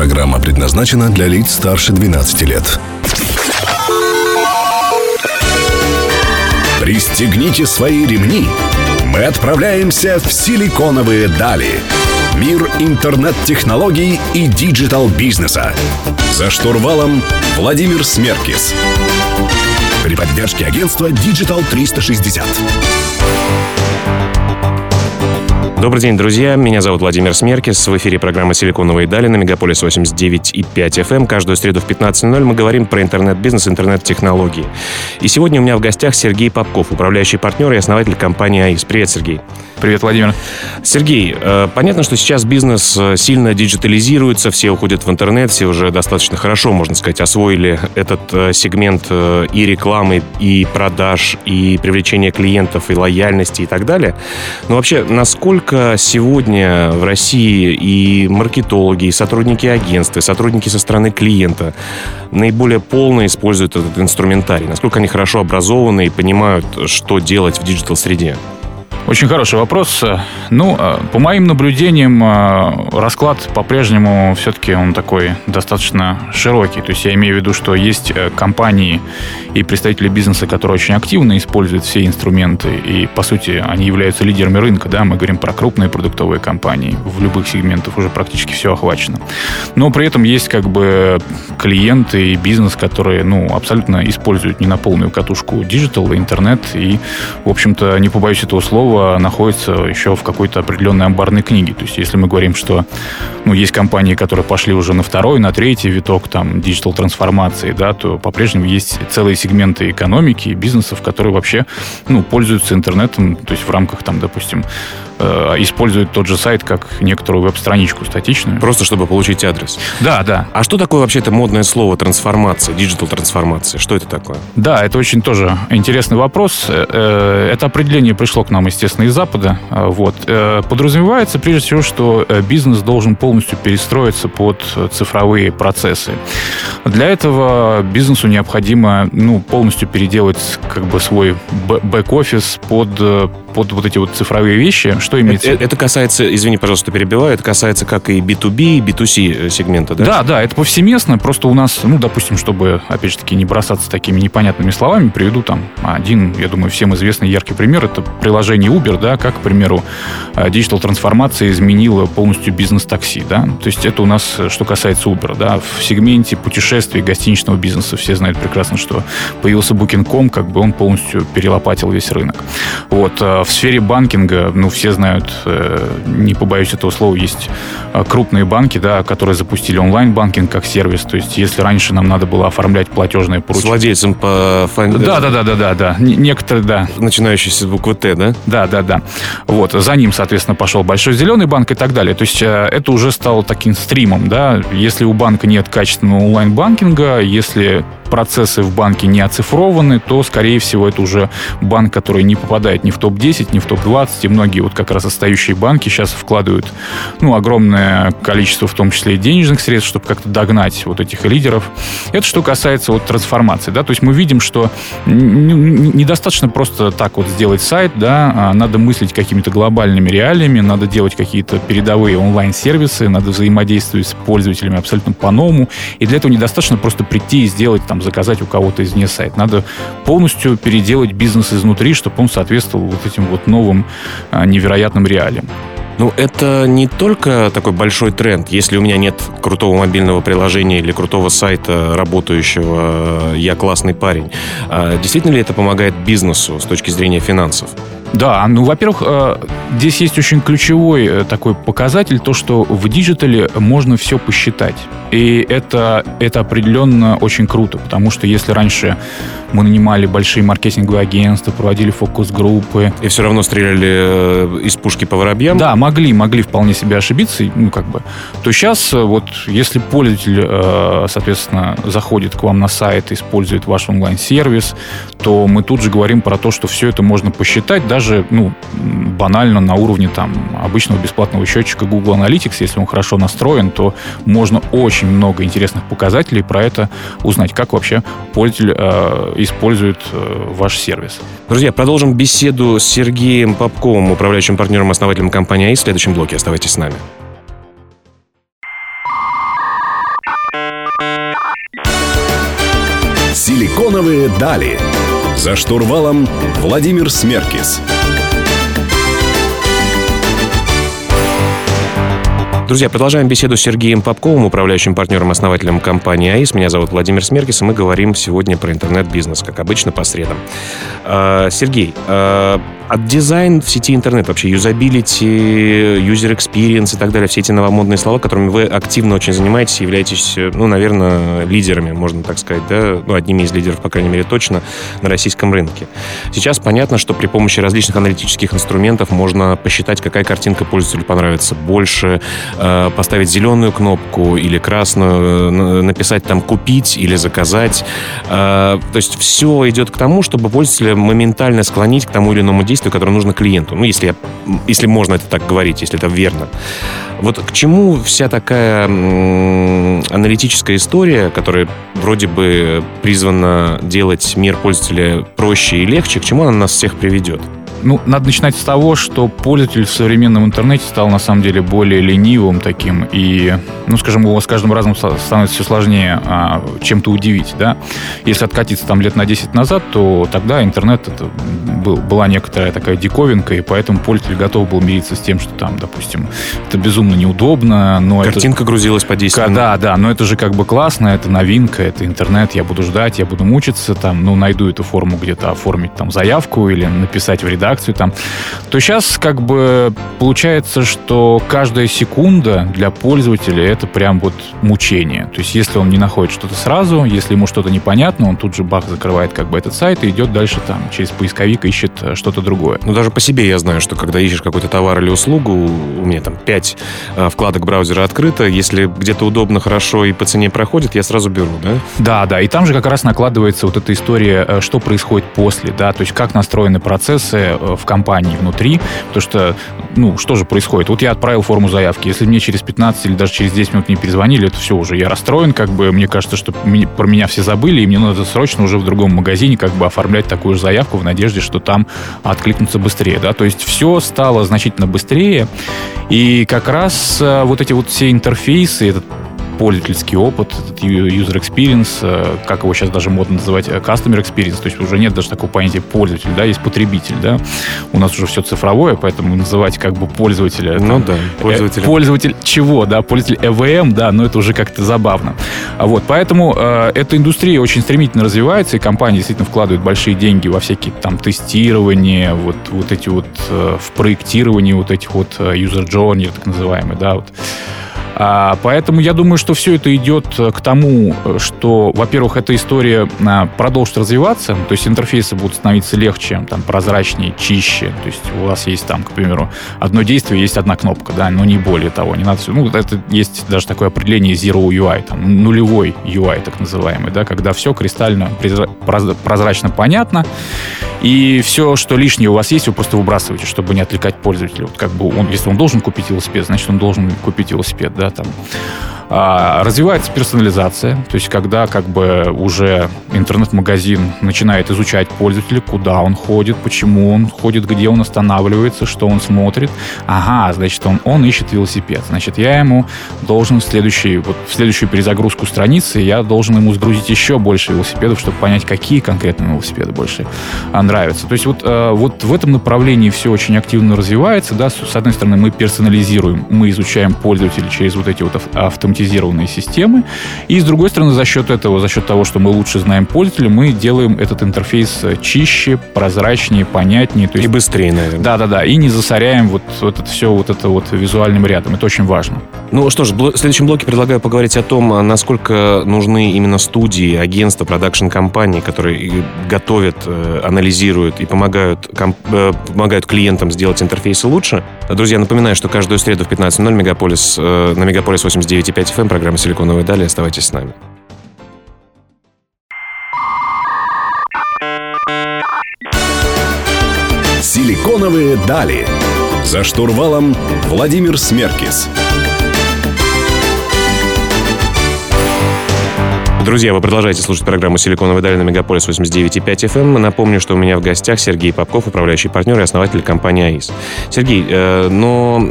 Программа предназначена для лиц старше 12 лет. Пристегните свои ремни. Мы отправляемся в силиконовые дали. Мир интернет-технологий и digital-бизнеса. За штурвалом Владимир Смеркис. При поддержке агентства Digital 360. Добрый день, друзья. Меня зовут Владимир Смеркис. В эфире программа «Силиконовые дали» на Мегаполис 89,5 FM. Эм. Каждую среду в 15.00 мы говорим про интернет-бизнес, интернет-технологии. И сегодня у меня в гостях Сергей Попков, управляющий партнер и основатель компании АИС. Привет, Сергей. Привет, Владимир. Сергей, э, понятно, что сейчас бизнес э, сильно диджитализируется, все уходят в интернет, все уже достаточно хорошо, можно сказать, освоили этот э, сегмент и рекламы, и продаж, и привлечения клиентов, и лояльности и так далее. Но вообще, насколько сегодня в России и маркетологи, и сотрудники агентства, и сотрудники со стороны клиента наиболее полно используют этот инструментарий? Насколько они хорошо образованы и понимают, что делать в digital-среде? Очень хороший вопрос. Ну, а, по моим наблюдениям, а, расклад по-прежнему все-таки он такой достаточно широкий. То есть я имею в виду, что есть э, компании и представители бизнеса, которые очень активно используют все инструменты, и, по сути, они являются лидерами рынка, да, мы говорим про крупные продуктовые компании, в любых сегментах уже практически все охвачено. Но при этом есть как бы клиенты и бизнес, которые, ну, абсолютно используют не на полную катушку digital, интернет, и, в общем-то, не побоюсь этого слова, находится еще в какой-то определенной амбарной книге. То есть, если мы говорим, что ну, есть компании, которые пошли уже на второй, на третий виток там digital трансформации, да, то по-прежнему есть целые сегменты экономики и бизнесов, которые вообще ну, пользуются интернетом, то есть в рамках там, допустим, э, используют тот же сайт как некоторую веб-страничку статичную. Просто чтобы получить адрес. Да, да. А что такое вообще это модное слово трансформация, digital трансформация? Что это такое? Да, это очень тоже интересный вопрос. Э, э, это определение пришло к нам, естественно, из Запада. Вот. Подразумевается, прежде всего, что бизнес должен полностью перестроиться под цифровые процессы. Для этого бизнесу необходимо ну, полностью переделать как бы свой бэк-офис под под вот эти вот цифровые вещи. Что имеется? Это, это касается, извини, пожалуйста, перебиваю, это касается как и B2B, и B2C э, сегмента, да? Да, да, это повсеместно. Просто у нас, ну, допустим, чтобы, опять же таки, не бросаться такими непонятными словами, приведу там один, я думаю, всем известный яркий пример. Это приложение Uber, да, как, к примеру, э, диджитал-трансформация изменила полностью бизнес-такси, да. То есть это у нас, э, что касается Uber, да. В сегменте путешествий гостиничного бизнеса все знают прекрасно, что появился Booking.com, как бы он полностью перелопатил весь рынок. Вот в сфере банкинга, ну, все знают, э, не побоюсь этого слова, есть э, крупные банки, да, которые запустили онлайн-банкинг как сервис. То есть, если раньше нам надо было оформлять платежные поручения... С владельцем по. Да, да, да, да, да, да. Некоторые, да. Начинающиеся с буквы Т, да? Да, да, да. Вот. За ним, соответственно, пошел Большой Зеленый банк и так далее. То есть, э, это уже стало таким стримом, да. Если у банка нет качественного онлайн-банкинга, если процессы в банке не оцифрованы, то, скорее всего, это уже банк, который не попадает ни в топ-10, ни в топ-20. И многие вот как раз остающие банки сейчас вкладывают ну, огромное количество, в том числе и денежных средств, чтобы как-то догнать вот этих лидеров. Это что касается вот трансформации. Да? То есть мы видим, что недостаточно просто так вот сделать сайт, да, а надо мыслить какими-то глобальными реалиями, надо делать какие-то передовые онлайн-сервисы, надо взаимодействовать с пользователями абсолютно по-новому. И для этого недостаточно просто прийти и сделать там заказать у кого-то извне сайт. Надо полностью переделать бизнес изнутри, чтобы он соответствовал вот этим вот новым а, невероятным реалиям. Ну, это не только такой большой тренд. Если у меня нет крутого мобильного приложения или крутого сайта работающего, я классный парень. А действительно ли это помогает бизнесу с точки зрения финансов? Да, ну, во-первых, э, здесь есть очень ключевой э, такой показатель, то, что в digital е можно все посчитать. И это, это определенно очень круто, потому что если раньше мы нанимали большие маркетинговые агентства, проводили фокус-группы. И все равно стреляли э, из пушки по воробьям? Да, могли, могли вполне себе ошибиться, ну, как бы. То сейчас, вот, если пользователь, соответственно, заходит к вам на сайт, использует ваш онлайн-сервис, то мы тут же говорим про то, что все это можно посчитать, даже даже, ну, банально на уровне там обычного бесплатного счетчика Google Analytics, если он хорошо настроен, то можно очень много интересных показателей про это узнать, как вообще пользователь э, использует э, ваш сервис. Друзья, продолжим беседу с Сергеем Попковым, управляющим партнером основателем компании АИС в следующем блоке. Оставайтесь с нами. Силиконовые дали. За штурвалом Владимир Смеркис. Друзья, продолжаем беседу с Сергеем Попковым, управляющим партнером, основателем компании АИС. Меня зовут Владимир Смеркис, и мы говорим сегодня про интернет-бизнес, как обычно, по средам. А, Сергей, от дизайн в сети интернет, вообще юзабилити, user experience и так далее, все эти новомодные слова, которыми вы активно очень занимаетесь, являетесь, ну, наверное, лидерами, можно так сказать, да, ну, одними из лидеров, по крайней мере, точно на российском рынке. Сейчас понятно, что при помощи различных аналитических инструментов можно посчитать, какая картинка пользователю понравится больше, э, поставить зеленую кнопку или красную, написать там «купить» или «заказать». Э, то есть все идет к тому, чтобы пользователя моментально склонить к тому или иному действию, действию, которое нужно клиенту. Ну, если, я, если можно это так говорить, если это верно. Вот к чему вся такая аналитическая история, которая вроде бы призвана делать мир пользователя проще и легче, к чему она нас всех приведет? Ну, надо начинать с того, что пользователь в современном интернете стал на самом деле более ленивым таким, и, ну, скажем, его с каждым разом становится все сложнее а, чем-то удивить, да. Если откатиться там лет на 10 назад, то тогда интернет это был, была некоторая такая диковинка, и поэтому пользователь готов был мириться с тем, что там, допустим, это безумно неудобно, но Картинка это... грузилась по 10 минут. Да, да, но это же как бы классно, это новинка, это интернет, я буду ждать, я буду мучиться, там, ну, найду эту форму где-то оформить там заявку или написать в редакцию редакцию там, то сейчас как бы получается, что каждая секунда для пользователя это прям вот мучение. То есть если он не находит что-то сразу, если ему что-то непонятно, он тут же бах закрывает как бы этот сайт и идет дальше там через поисковик ищет э, что-то другое. Ну даже по себе я знаю, что когда ищешь какой-то товар или услугу, у меня там 5 э, вкладок браузера открыто, если где-то удобно, хорошо и по цене проходит, я сразу беру, да? Да, да, и там же как раз накладывается вот эта история, э, что происходит после, да, то есть как настроены процессы в компании внутри, потому что, ну, что же происходит? Вот я отправил форму заявки, если мне через 15 или даже через 10 минут не перезвонили, это все уже, я расстроен, как бы, мне кажется, что про меня все забыли, и мне надо срочно уже в другом магазине как бы оформлять такую же заявку в надежде, что там откликнутся быстрее, да, то есть все стало значительно быстрее, и как раз э, вот эти вот все интерфейсы, этот пользовательский опыт, этот user experience, э, как его сейчас даже модно называть, э, customer experience, то есть уже нет даже такого понятия пользователь, да, есть потребитель, да. У нас уже все цифровое, поэтому называть как бы пользователя... Ну там, да, пользователь. Э, пользователь чего, да, пользователь EVM, да, но это уже как-то забавно. А вот, поэтому э, эта индустрия очень стремительно развивается, и компании действительно вкладывают большие деньги во всякие там тестирования, вот, вот эти вот э, в проектирование вот этих вот user journey, так называемые, да, вот а, поэтому я думаю, что все это идет э, к тому, э, что, во-первых, эта история а, продолжит развиваться, то есть интерфейсы будут становиться легче, там, прозрачнее, чище. То есть у вас есть там, к примеру, одно действие, есть одна кнопка, да, но не более того. Не надо, ну, это есть даже такое определение Zero UI, там, нулевой UI, так называемый, да, когда все кристально прозрачно понятно, и все, что лишнее у вас есть, вы просто выбрасываете, чтобы не отвлекать пользователя. Вот как бы он, если он должен купить велосипед, значит, он должен купить велосипед, да, там. А, развивается персонализация, то есть когда как бы уже интернет-магазин начинает изучать пользователя, куда он ходит, почему он ходит, где он останавливается, что он смотрит. Ага, значит, он, он ищет велосипед. Значит, я ему должен в, следующий, вот, в следующую перезагрузку страницы, я должен ему сгрузить еще больше велосипедов, чтобы понять, какие конкретно велосипеды больше а, нравятся. То есть вот, э, вот в этом направлении все очень активно развивается. Да? С одной стороны, мы персонализируем, мы изучаем пользователя через вот эти вот автоматизированные автоматизированные системы. И, с другой стороны, за счет этого, за счет того, что мы лучше знаем пользователя, мы делаем этот интерфейс чище, прозрачнее, понятнее. То есть, и быстрее, наверное. Да-да-да. И не засоряем вот, вот это все вот это вот визуальным рядом. Это очень важно. Ну что ж, в следующем блоке предлагаю поговорить о том, а насколько нужны именно студии, агентства, продакшн-компании, которые готовят, э, анализируют и помогают, комп, э, помогают клиентам сделать интерфейсы лучше. Друзья, напоминаю, что каждую среду в 15.00 Мегаполис, э, на Мегаполис 89.5 FM, программа «Силиконовые дали». Оставайтесь с нами. «Силиконовые дали». За штурвалом Владимир Смеркис. Друзья, вы продолжаете слушать программу «Силиконовая долина» Мегаполис 89.5 FM. Напомню, что у меня в гостях Сергей Попков, управляющий партнер и основатель компании АИС. Сергей, э, но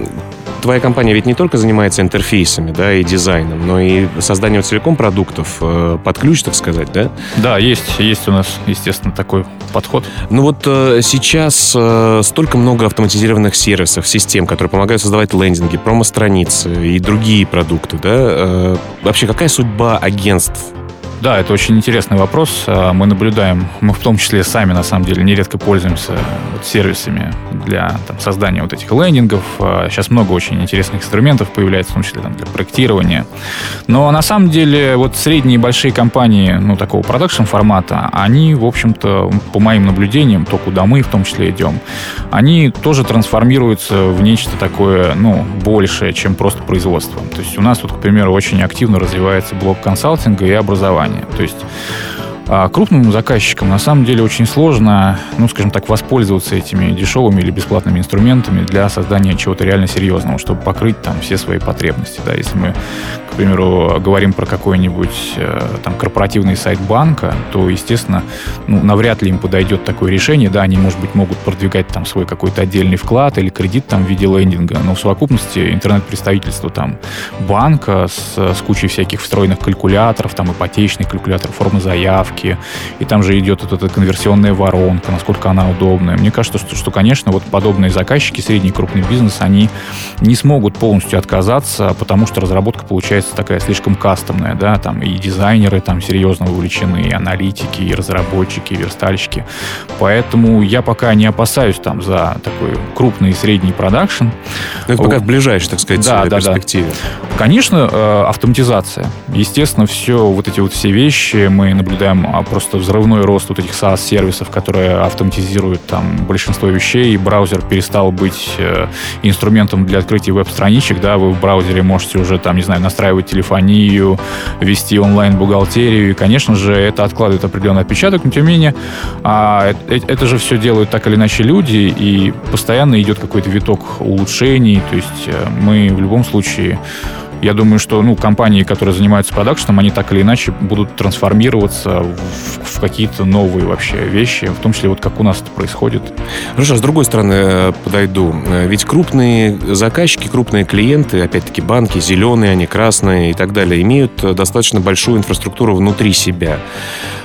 твоя компания ведь не только занимается интерфейсами, да, и дизайном, но и созданием целиком продуктов э, под ключ, так сказать, да? Да, есть, есть у нас, естественно, такой подход. Ну вот э, сейчас э, столько много автоматизированных сервисов, систем, которые помогают создавать лендинги, промо-страницы и другие продукты, да? Э, вообще, какая судьба агентств да, это очень интересный вопрос. А, мы наблюдаем, мы в том числе сами, на самом деле, нередко пользуемся вот сервисами для там, создания вот этих лендингов. Сейчас а, много очень интересных инструментов появляется, в том числе там, для проектирования. Но на самом деле вот средние и большие компании, ну, такого продакшн формата, они, в общем-то, по моим наблюдениям, то, куда мы в том числе идем, они тоже трансформируются в нечто такое, ну, большее, чем просто производство. То есть у нас вот, к примеру, очень активно развивается блок консалтинга и образования компания. То есть крупным заказчикам на самом деле очень сложно, ну, скажем так, воспользоваться этими дешевыми или бесплатными инструментами для создания чего-то реально серьезного, чтобы покрыть там все свои потребности. Да. Если мы, к примеру, говорим про какой-нибудь э, там корпоративный сайт банка, то, естественно, ну, навряд ли им подойдет такое решение. Да, они, может быть, могут продвигать там свой какой-то отдельный вклад или кредит там в виде лендинга, но в совокупности интернет-представительство там банка с, с кучей всяких встроенных калькуляторов, там ипотечный калькулятор, формы заявки, ссылки, и там же идет вот эта конверсионная воронка, насколько она удобная. Мне кажется, что, что конечно, вот подобные заказчики, средний и крупный бизнес, они не смогут полностью отказаться, потому что разработка получается такая слишком кастомная, да, там и дизайнеры там серьезно вовлечены, и аналитики, и разработчики, и верстальщики. Поэтому я пока не опасаюсь там за такой крупный и средний продакшн. Это вот. пока в ближайшей, так сказать, да, перспективе. Да, да. Конечно, э, автоматизация. Естественно, все вот эти вот все вещи мы наблюдаем а просто взрывной рост вот этих SaaS-сервисов, которые автоматизируют там большинство вещей, и браузер перестал быть э, инструментом для открытия веб-страничек, да, вы в браузере можете уже там, не знаю, настраивать телефонию, вести онлайн-бухгалтерию, и, конечно же, это откладывает определенный отпечаток, но тем не менее, а, это, это же все делают так или иначе люди, и постоянно идет какой-то виток улучшений, то есть э, мы в любом случае я думаю, что ну, компании, которые занимаются продакшеном, они так или иначе будут трансформироваться в, в какие-то новые вообще вещи, в том числе вот как у нас это происходит. Хорошо, с другой стороны э, подойду. Э, ведь крупные заказчики, крупные клиенты, опять-таки банки, зеленые, они красные и так далее, имеют достаточно большую инфраструктуру внутри себя.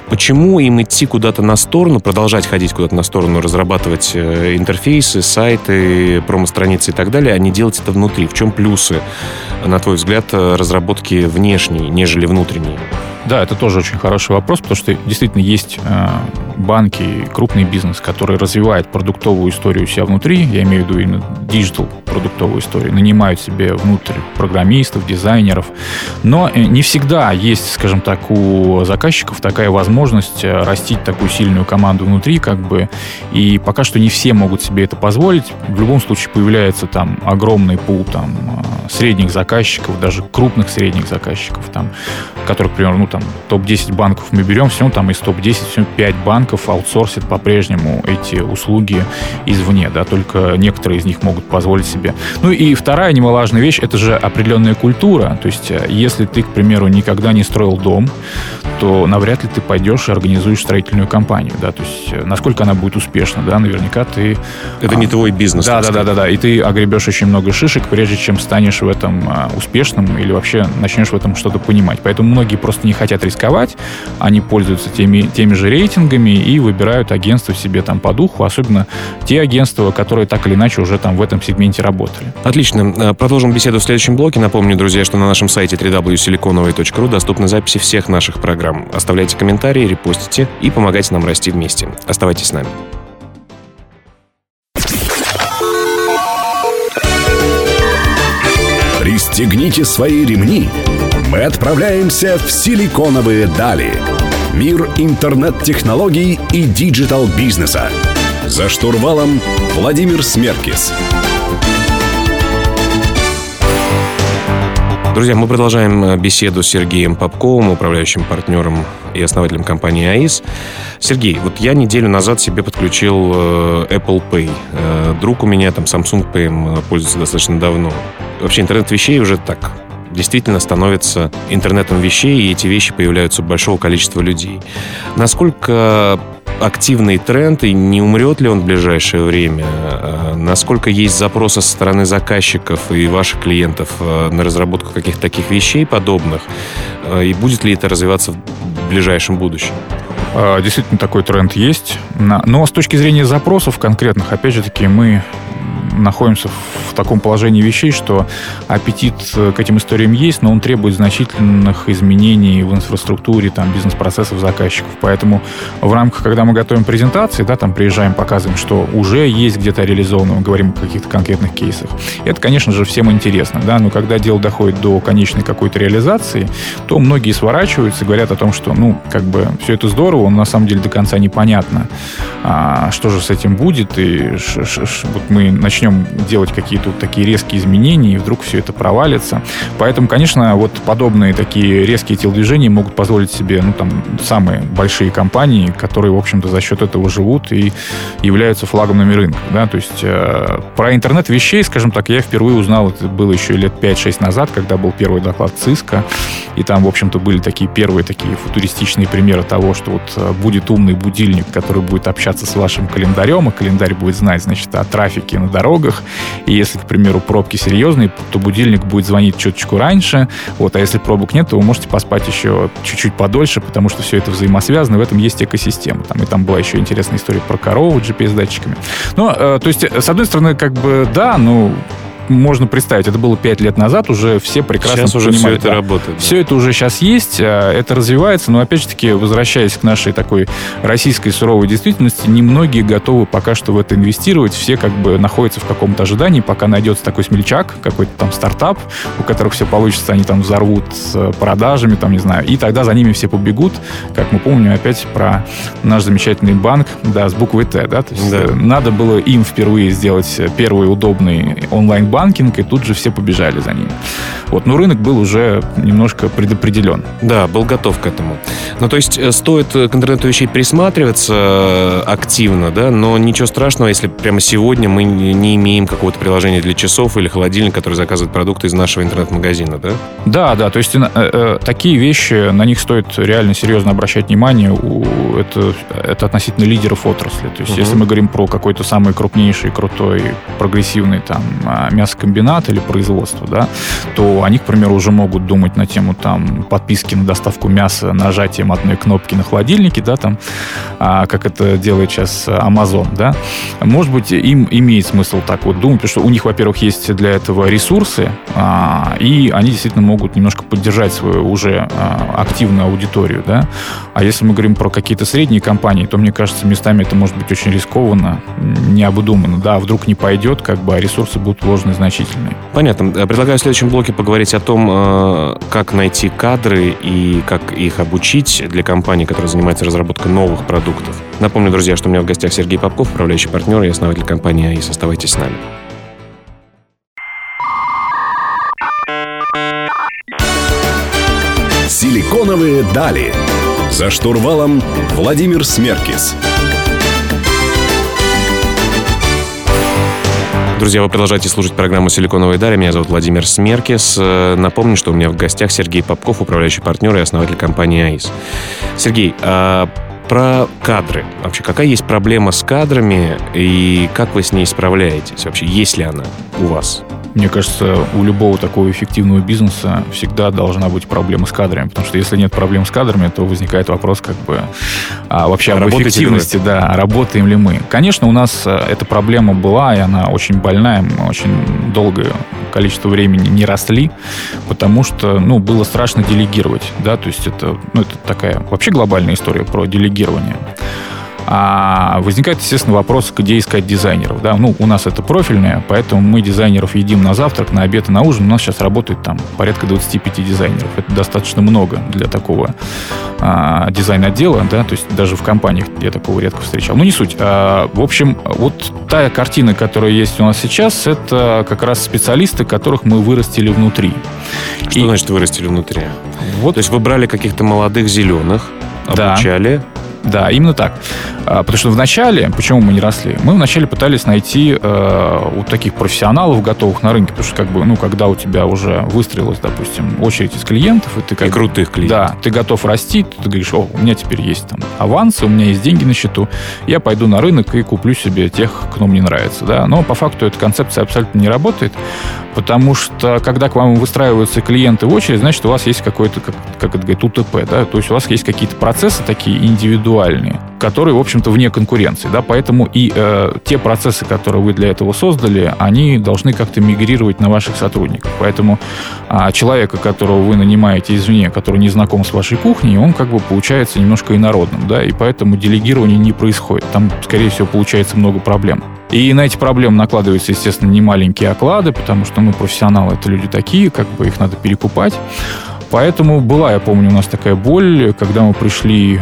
Почему им идти куда-то на сторону, продолжать ходить куда-то на сторону, разрабатывать э, интерфейсы, сайты, промо-страницы и так далее, а не делать это внутри? В чем плюсы, на твой взгляд, э, разработки внешней, нежели внутренней? Да, это тоже очень хороший вопрос, потому что действительно есть э, банки, крупный бизнес, который развивает продуктовую историю у себя внутри, я имею в виду именно digital продуктовую историю, нанимают себе внутрь программистов, дизайнеров, но э, не всегда есть, скажем так, у заказчиков такая возможность э, растить такую сильную команду внутри, как бы, и пока что не все могут себе это позволить. В любом случае появляется там огромный пул там средних заказчиков, даже крупных средних заказчиков, там, которых, например, ну, там, топ-10 банков мы берем, все там из топ-10 все 5 банков аутсорсят по-прежнему эти услуги извне, да, только некоторые из них могут позволить себе. Ну и вторая немаловажная вещь, это же определенная культура, то есть э, если ты, к примеру, никогда не строил дом, то навряд ли ты пойдешь и организуешь строительную компанию, да, то есть э, насколько она будет успешна, да, наверняка ты... Это а, не твой бизнес. Да, да, да, да, да, и ты огребешь очень много шишек, прежде чем станешь в этом а, успешным или вообще начнешь в этом что-то понимать. Поэтому многие просто не хотят хотят рисковать, они пользуются теми, теми же рейтингами и выбирают агентство себе там по духу, особенно те агентства, которые так или иначе уже там в этом сегменте работали. Отлично. Э, продолжим беседу в следующем блоке. Напомню, друзья, что на нашем сайте www.siliconovой.ru доступны записи всех наших программ. Оставляйте комментарии, репостите и помогайте нам расти вместе. Оставайтесь с нами. Пристегните свои ремни мы отправляемся в силиконовые дали. Мир интернет-технологий и digital-бизнеса. За штурвалом Владимир Смеркис. Друзья, мы продолжаем э, беседу с Сергеем Попковым, управляющим партнером и основателем компании AIC. Сергей, вот я неделю назад себе подключил э, Apple Pay. Э, друг у меня там Samsung Pay пользуется достаточно давно. Вообще интернет вещей уже так действительно становится интернетом вещей, и эти вещи появляются у большого количества людей. Насколько активный тренд, и не умрет ли он в ближайшее время? А, насколько есть запросы со стороны заказчиков и ваших клиентов а, на разработку каких-то таких вещей подобных? А, и будет ли это развиваться в ближайшем будущем? Действительно, такой тренд есть. Но с точки зрения запросов конкретных, опять же таки, мы находимся в таком положении вещей, что аппетит к этим историям есть, но он требует значительных изменений в инфраструктуре, там, бизнес-процессов заказчиков. Поэтому в рамках, когда мы готовим презентации, да, там приезжаем, показываем, что уже есть где-то реализовано, мы говорим о каких-то конкретных кейсах. Это, конечно же, всем интересно, да, но когда дело доходит до конечной какой-то реализации, то многие сворачиваются говорят о том, что, ну, как бы все это здорово, но на самом деле до конца непонятно, а, что же с этим будет, и ш, ш, ш, вот мы начнем начнем делать какие-то вот такие резкие изменения, и вдруг все это провалится. Поэтому, конечно, вот подобные такие резкие телодвижения могут позволить себе, ну, там, самые большие компании, которые, в общем-то, за счет этого живут и являются флагманами рынка, да, то есть э, про интернет вещей, скажем так, я впервые узнал, это было еще лет 5-6 назад, когда был первый доклад ЦИСКа, и там, в общем-то, были такие первые такие футуристичные примеры того, что вот э, будет умный будильник, который будет общаться с вашим календарем, и календарь будет знать, значит, о трафике на дороге, дорогах. И если, к примеру, пробки серьезные, то будильник будет звонить чуточку раньше. Вот, а если пробок нет, то вы можете поспать еще чуть-чуть подольше, потому что все это взаимосвязано, в этом есть экосистема. Там, и там была еще интересная история про корову GPS-датчиками. Но, э, то есть, с одной стороны, как бы, да, ну, можно представить, это было пять лет назад, уже все прекрасно сейчас уже все это да. работает. Все это уже сейчас есть, а, это развивается, но опять же таки, возвращаясь к нашей такой российской суровой действительности, немногие готовы пока что в это инвестировать, все как бы находятся в каком-то ожидании, пока найдется такой смельчак, какой-то там стартап, у которых все получится, они там взорвут с продажами, там, не знаю, и тогда за ними все побегут, как мы помним опять про наш замечательный банк, да, с буквой Т, да, то есть да. Э, надо было им впервые сделать первый удобный онлайн банкинг, и тут же все побежали за ним. Вот, но рынок был уже немножко предопределен. Да, был готов к этому. Ну, то есть э, стоит к интернету вещей присматриваться э, активно, да, но ничего страшного, если прямо сегодня мы не имеем какого-то приложения для часов или холодильника, который заказывает продукты из нашего интернет-магазина, да? Да, да, то есть э, э, такие вещи, на них стоит реально серьезно обращать внимание. У, это, это относительно лидеров отрасли. То есть угу. если мы говорим про какой-то самый крупнейший, крутой, прогрессивный там а, мясокомбинат или производство, да, то они, к примеру, уже могут думать на тему там подписки на доставку мяса нажатием одной кнопки на холодильнике, да, там, а, как это делает сейчас Amazon, да. Может быть, им имеет смысл так вот думать, потому что у них, во-первых, есть для этого ресурсы, а, и они действительно могут немножко поддержать свою уже а, активную аудиторию, да. А если мы говорим про какие-то средние компании, то, мне кажется, местами это может быть очень рискованно, необдуманно, да, вдруг не пойдет, как бы, а ресурсы будут вложены значительные. Понятно. Предлагаю в следующем блоке поговорить о том, э, как найти кадры и как их обучить для компаний, которые занимаются разработкой новых продуктов. Напомню, друзья, что у меня в гостях Сергей Попков, управляющий партнер и основатель компании АИС. Оставайтесь с нами. Силиконовые дали. За штурвалом Владимир Смеркис. Друзья, вы продолжаете слушать программу «Силиконовые дали». Меня зовут Владимир Смеркис. Э, напомню, что у меня в гостях Сергей Попков, управляющий партнер и основатель компании АИС. Сергей, а про кадры. Вообще, какая есть проблема с кадрами и как вы с ней справляетесь? Вообще, есть ли она у вас? Мне кажется, у любого такого эффективного бизнеса всегда должна быть проблема с кадрами, потому что если нет проблем с кадрами, то возникает вопрос как бы а, вообще а об эффективности, да, работаем ли мы. Конечно, у нас э, эта проблема была, и она очень больная, мы очень долгое количество времени не росли, потому что, ну, было страшно делегировать, да, то есть это, ну, это такая вообще глобальная история про делегирование. А возникает, естественно, вопрос, где искать дизайнеров. Да? Ну, у нас это профильное, поэтому мы дизайнеров едим на завтрак, на обед и на ужин. У нас сейчас работает там порядка 25 дизайнеров. Это достаточно много для такого а, дизайн-отдела, да, то есть даже в компаниях я такого редко встречал. Ну, не суть. А, в общем, вот та картина, которая есть у нас сейчас, это как раз специалисты, которых мы вырастили внутри. Что и... значит вырастили внутри? Вот. То есть вы брали каких-то молодых зеленых, обучали, да. Да, именно так. А, потому что вначале, почему мы не росли? Мы вначале пытались найти э, у таких профессионалов, готовых на рынке, потому что, как бы, ну, когда у тебя уже выстроилась, допустим, очередь из клиентов, и ты как и крутых клиентов. Да, ты готов расти, ты говоришь, о, у меня теперь есть там авансы, у меня есть деньги на счету, я пойду на рынок и куплю себе тех, кто мне нравится, да. Но по факту эта концепция абсолютно не работает, потому что, когда к вам выстраиваются клиенты в очередь, значит, у вас есть какой-то, как, как это говорит, УТП, да, то есть у вас есть какие-то процессы такие индивидуальные, которые, в общем-то, вне конкуренции, да, поэтому и э, те процессы, которые вы для этого создали, они должны как-то мигрировать на ваших сотрудников. Поэтому э, человека, которого вы нанимаете извне, который не знаком с вашей кухней, он как бы получается немножко инородным, да, и поэтому делегирование не происходит. Там, скорее всего, получается много проблем. И на эти проблемы накладываются, естественно, немаленькие оклады, потому что, ну, профессионалы — это люди такие, как бы их надо перекупать. Поэтому была, я помню, у нас такая боль, когда мы пришли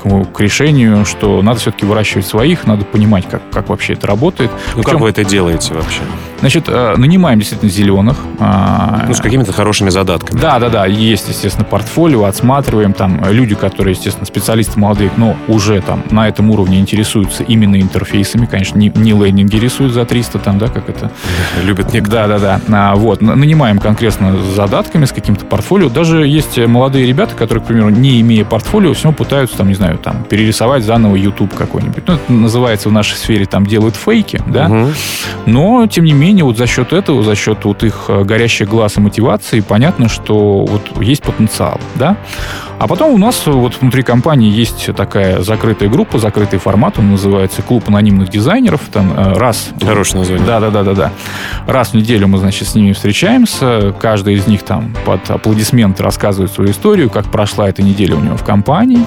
к, к решению, что надо все-таки выращивать своих, надо понимать, как, как вообще это работает. Ну, Причем, как вы это делаете вообще? Значит, э, нанимаем действительно зеленых. А, ну, с какими-то хорошими задатками. Да, да, да. Есть, естественно, портфолио, отсматриваем. Там люди, которые, естественно, специалисты молодые, но уже там на этом уровне интересуются именно интерфейсами. Конечно, не, не лендинги рисуют за 300, там, да, как это? Любят некоторые. Да, да, да. А, вот. Нанимаем конкретно с задатками, с каким-то портфолио. Даже есть молодые ребята, которые, к примеру, не имея портфолио, все пытаются, там, не знаю, там, перерисовать заново YouTube какой-нибудь. Ну, это называется в нашей сфере, там, делают фейки, да. Угу. Но, тем не менее, вот за счет этого, за счет вот их э, горящих глаз и мотивации, понятно, что вот есть потенциал, да. А потом у нас вот внутри компании есть такая закрытая группа, закрытый формат, он называется «Клуб анонимных дизайнеров». Там э, раз... Хорошее название. Да, да, да, да, да. Раз в неделю мы, значит, с ними встречаемся. Каждый из них там под аплодисменты рассказывает свою историю, как прошла эта неделя у него в компании.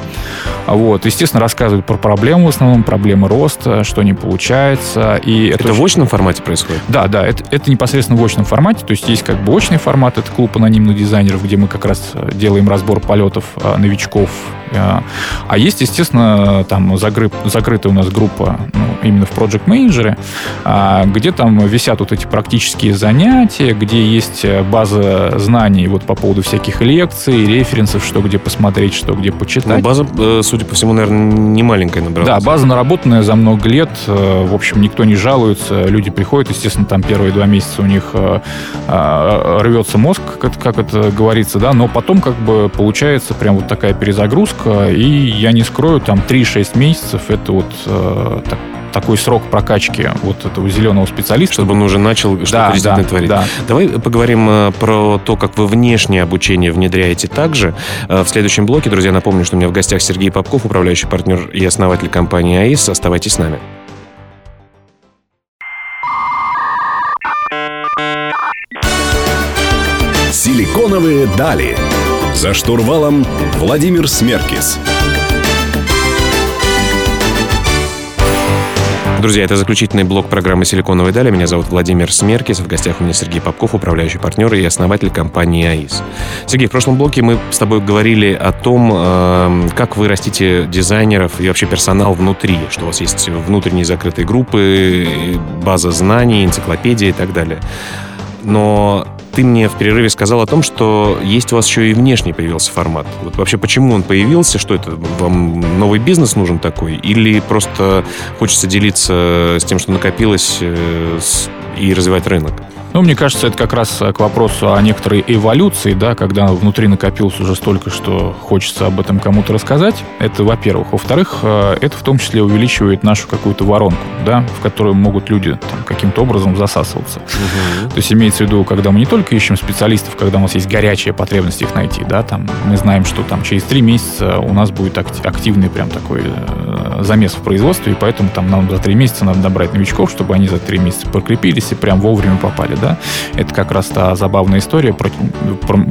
Вот. Естественно, рассказывают про проблемы в основном, проблемы роста, что не получается. И это это очень... в очном формате происходит? Да, да, это, это непосредственно в очном формате. То есть есть как бы очный формат, это клуб анонимных дизайнеров, где мы как раз э, делаем разбор полетов Э, новичков. Э, а есть, естественно, там закры, закрытая у нас группа ну, именно в Project Manager, а, где там висят вот эти практические занятия, где есть база знаний вот по поводу всяких лекций, референсов, что где посмотреть, что где почитать. Ну, база, э, судя по всему, наверное, не маленькая набралась. Да, база наработанная за много лет. В общем, никто не жалуется. Люди приходят, естественно, там первые два месяца у них рвется мозг, как, это говорится, да, но потом как бы получается прям вот такая перезагрузка, и я не скрою, там 3-6 месяцев это вот э, так, такой срок прокачки вот этого зеленого специалиста. Чтобы он уже начал что-то да, действительно да, творить. Да. Давай поговорим э, про то, как вы внешнее обучение внедряете также. Э, в следующем блоке, друзья, напомню, что у меня в гостях Сергей Попков, управляющий партнер и основатель компании АИС. Оставайтесь с нами. Силиконовые дали. За штурвалом Владимир Смеркис. Друзья, это заключительный блок программы «Силиконовые дали». Меня зовут Владимир Смеркис. В гостях у меня Сергей Попков, управляющий партнер и основатель компании АИС. Сергей, в прошлом блоке мы с тобой говорили о том, эм, как вы растите дизайнеров и вообще персонал внутри, что у вас есть внутренние закрытые группы, база знаний, энциклопедия и так далее. Но ты мне в перерыве сказал о том, что есть у вас еще и внешний появился формат. Вот вообще почему он появился? Что это? Вам новый бизнес нужен такой? Или просто хочется делиться с тем, что накопилось э, и развивать рынок? Ну, мне кажется, это как раз к вопросу о некоторой эволюции, да, когда внутри накопилось уже столько, что хочется об этом кому-то рассказать. Это, во-первых. Во-вторых, э, это в том числе увеличивает нашу какую-то воронку, да, в которую могут люди там, каким-то образом засасываться. Угу. То есть имеется в виду, когда мы не только ищем специалистов, когда у нас есть горячая потребность их найти, да, там мы знаем, что там через три месяца у нас будет активный прям такой э, замес в производстве, и поэтому там нам за три месяца надо набрать новичков, чтобы они за три месяца прокрепились и прям вовремя попали да, это как раз та забавная история про, про,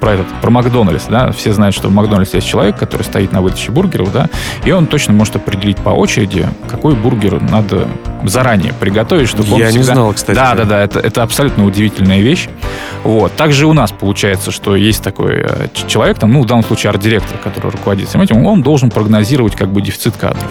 про этот, про Макдональдс, да, все знают, что в Макдональдсе есть человек, который стоит на выдаче бургеров, да, и он точно может определить по очереди, какой бургер надо заранее приготовить, чтобы Я он не всегда... знал, кстати. Да, да, да, это, это абсолютно удивительная вещь. Вот. Также у нас получается, что есть такой э, человек, там, ну, в данном случае арт-директор, который руководит всем этим, он должен прогнозировать как бы дефицит кадров.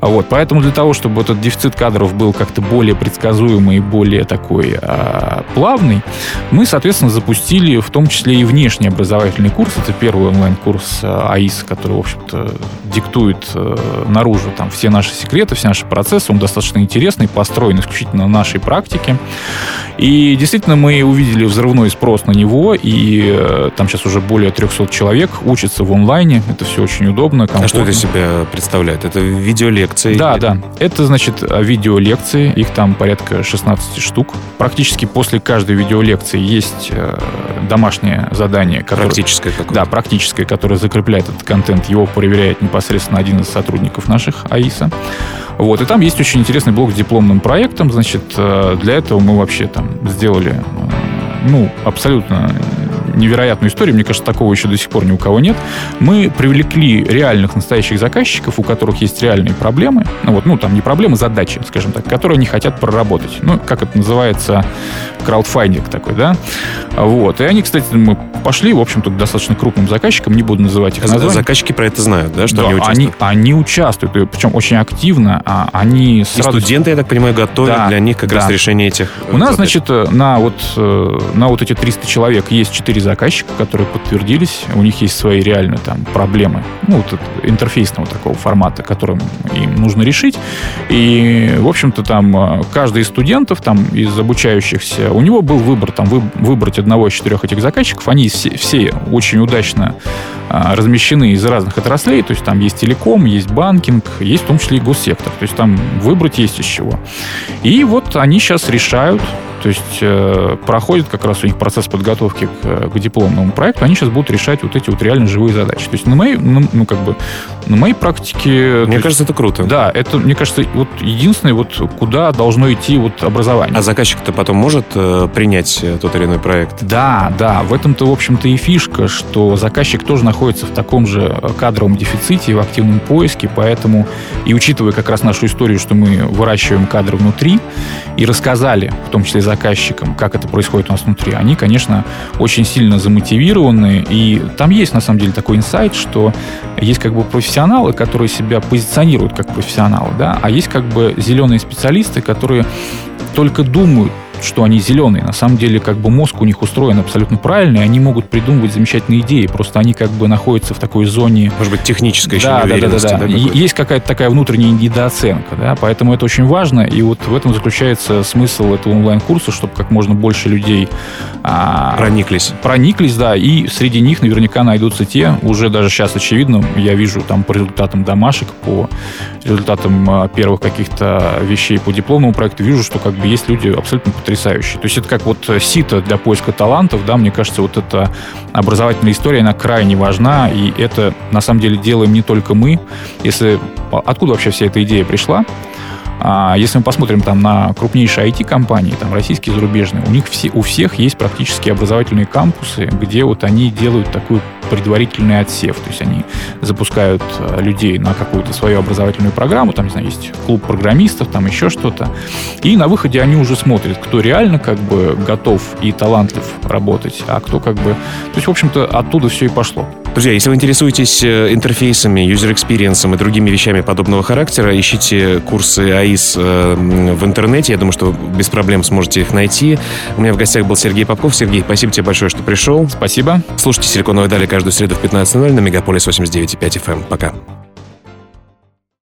Вот. Поэтому для того, чтобы этот дефицит кадров был как-то более предсказуемый и более такой а, плавный, мы, соответственно, запустили в том числе и внешний образовательный курс. Это первый онлайн-курс а, АИС, который, в общем-то, диктует а, наружу там все наши секреты, все наши процессы. Он достаточно интересный, построен исключительно на нашей практике. И действительно мы увидели взрывной спрос на него, и э, там сейчас уже более 300 человек учатся в онлайне. Это все очень удобно, комфортно. А что это себя представляет? Это видеолекции? Да, да. Это, значит, видеолекции. Их там порядка 16 штук. Практически после каждой видеолекции есть э, домашнее задание. Которое, Практическое какое-то? Да, практическое, которое закрепляет этот контент. Его проверяет непосредственно один из сотрудников наших АИСа. Вот, и там есть очень интересный блок с дипломным проектом. Значит, э, для этого мы вообще там сделали, э, ну, абсолютно невероятную историю, мне кажется, такого еще до сих пор ни у кого нет. Мы привлекли реальных настоящих заказчиков, у которых есть реальные проблемы, ну вот, ну там не проблемы, задачи, скажем так, которые они хотят проработать. Ну, как это называется, краудфандинг такой, да? Вот. И они, кстати, мы пошли, в общем-то, к достаточно крупным заказчикам, не буду называть их названия. Заказчики про это знают, да, что да, они участвуют? Они, они участвуют, и причем очень активно. А они И сразу... студенты, я так понимаю, готовят Да, для них как да. раз решение этих э, У нас, задач. значит, э, на вот, э, на вот эти 300 человек есть 4 заказчика, которые подтвердились. У них есть свои реально там проблемы, ну, вот интерфейсного такого формата, которым им нужно решить. И, в общем-то, там э, каждый из студентов, там, из обучающихся, у него был выбор, там, вы- выбрать одного из четырех этих заказчиков. Они все, все очень удачно а, размещены из разных отраслей, то есть там есть телеком, есть банкинг, есть в том числе и госсектор, то есть там выбрать есть из чего. И вот они сейчас решают, то есть э, проходит как раз у них процесс подготовки к, э, к дипломному проекту, они сейчас будут решать вот эти вот реально живые задачи. То есть на моей, ну, ну, как бы, на моей практике... то Мне есть, кажется, это круто. да, это, мне кажется, вот единственное, вот куда должно идти вот образование. А заказчик-то потом может э, принять э, тот или иной проект? Да, да, в этом-то, в общем-то, и фишка, что заказчик тоже находится в таком же кадровом дефиците в активном поиске, поэтому, и учитывая как раз нашу историю, что мы выращиваем кадры внутри, и рассказали, в том числе заказчикам, как это происходит у нас внутри, они, конечно, очень сильно замотивированы, и там есть, на самом деле, такой инсайт, что есть как бы профессионалы, которые себя позиционируют как профессионалы, да, а есть как бы зеленые специалисты, которые только думают, что они зеленые. На самом деле, как бы мозг у них устроен абсолютно правильно, и они могут придумывать замечательные идеи. Просто они как бы находятся в такой зоне Может быть, техническая еще да, да, да, да, да. да, какой-то? Есть какая-то такая внутренняя недооценка, да, поэтому это очень важно, и вот в этом заключается смысл этого онлайн-курса, чтобы как можно больше людей а, Прониклись. прониклись, да, и среди них наверняка найдутся те, уже даже сейчас очевидно, я вижу там по результатам домашек, по результатам а, первых каких-то вещей по дипломному проекту, вижу, что как бы есть люди абсолютно потрясающие. То есть это как вот э, сито для поиска талантов, да, мне кажется, вот эта образовательная история, она крайне важна, и это на самом деле делаем не только мы. Если а, откуда вообще вся эта идея пришла? А если мы посмотрим там на крупнейшие IT-компании, там российские, зарубежные, у них все, у всех есть практически образовательные кампусы, где вот они делают такой предварительный отсев. То есть они запускают э, людей на какую-то свою образовательную программу, там, не знаю, есть клуб программистов, там еще что-то. И на выходе они уже смотрят, кто реально как бы готов и талантлив работать, а кто как бы... То есть, в общем-то, оттуда все и пошло. Друзья, если вы интересуетесь э, интерфейсами, user experience ом и другими вещами подобного характера, ищите курсы AIC э, в интернете. Я думаю, что без проблем сможете их найти. У меня в гостях был Сергей Попков. Сергей, спасибо тебе большое, что пришел. Спасибо. Слушайте «Силиконовые дали» каждую среду в 15.00 на Мегаполис 89.5 FM. Пока.